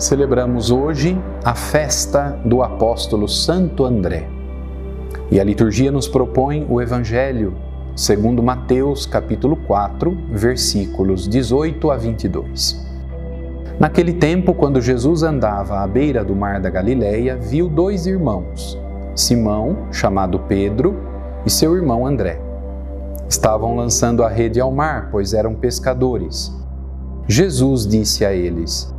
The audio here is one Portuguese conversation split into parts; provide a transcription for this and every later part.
Celebramos hoje a festa do apóstolo Santo André. E a liturgia nos propõe o Evangelho segundo Mateus capítulo 4, versículos 18 a 22. Naquele tempo, quando Jesus andava à beira do mar da Galileia, viu dois irmãos, Simão, chamado Pedro, e seu irmão André. Estavam lançando a rede ao mar, pois eram pescadores. Jesus disse a eles: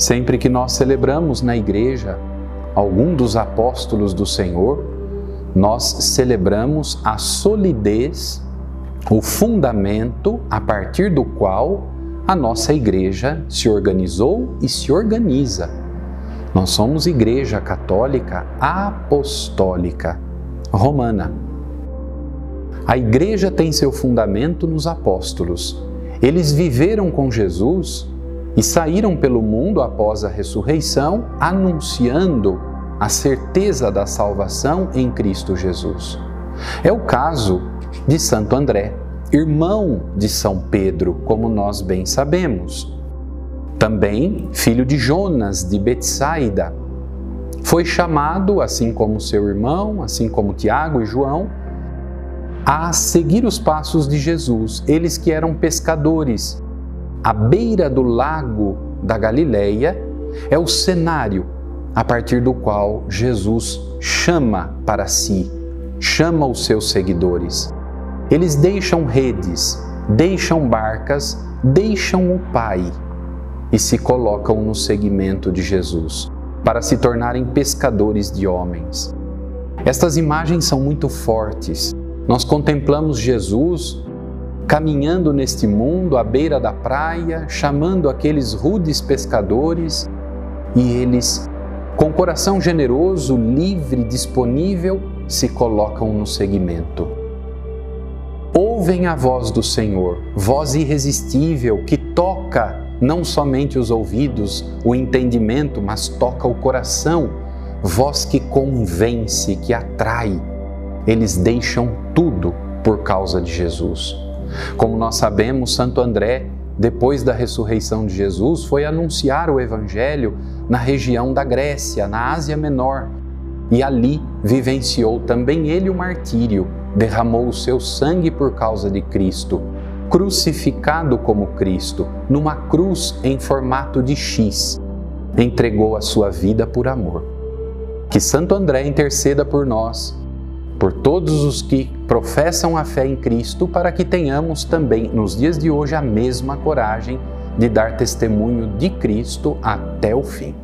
Sempre que nós celebramos na igreja algum dos apóstolos do Senhor, nós celebramos a solidez, o fundamento a partir do qual a nossa igreja se organizou e se organiza. Nós somos Igreja Católica Apostólica Romana. A igreja tem seu fundamento nos apóstolos. Eles viveram com Jesus e saíram pelo mundo após a ressurreição, anunciando a certeza da salvação em Cristo Jesus. É o caso de Santo André, irmão de São Pedro, como nós bem sabemos. Também filho de Jonas de Betsaida. Foi chamado, assim como seu irmão, assim como Tiago e João, a seguir os passos de Jesus, eles que eram pescadores à beira do lago da Galileia, é o cenário a partir do qual Jesus chama para si, chama os seus seguidores. Eles deixam redes, deixam barcas, deixam o Pai e se colocam no seguimento de Jesus para se tornarem pescadores de homens. Estas imagens são muito fortes. Nós contemplamos Jesus caminhando neste mundo à beira da praia, chamando aqueles rudes pescadores e eles, com coração generoso, livre, disponível, se colocam no seguimento. Ouvem a voz do Senhor, voz irresistível que toca não somente os ouvidos, o entendimento, mas toca o coração, voz que convence, que atrai. Eles deixam tudo por causa de Jesus. Como nós sabemos, Santo André, depois da ressurreição de Jesus, foi anunciar o Evangelho na região da Grécia, na Ásia Menor, e ali vivenciou também ele o martírio, derramou o seu sangue por causa de Cristo, crucificado como Cristo, numa cruz em formato de X, entregou a sua vida por amor. Que Santo André interceda por nós por todos os que professam a fé em Cristo, para que tenhamos também nos dias de hoje a mesma coragem de dar testemunho de Cristo até o fim.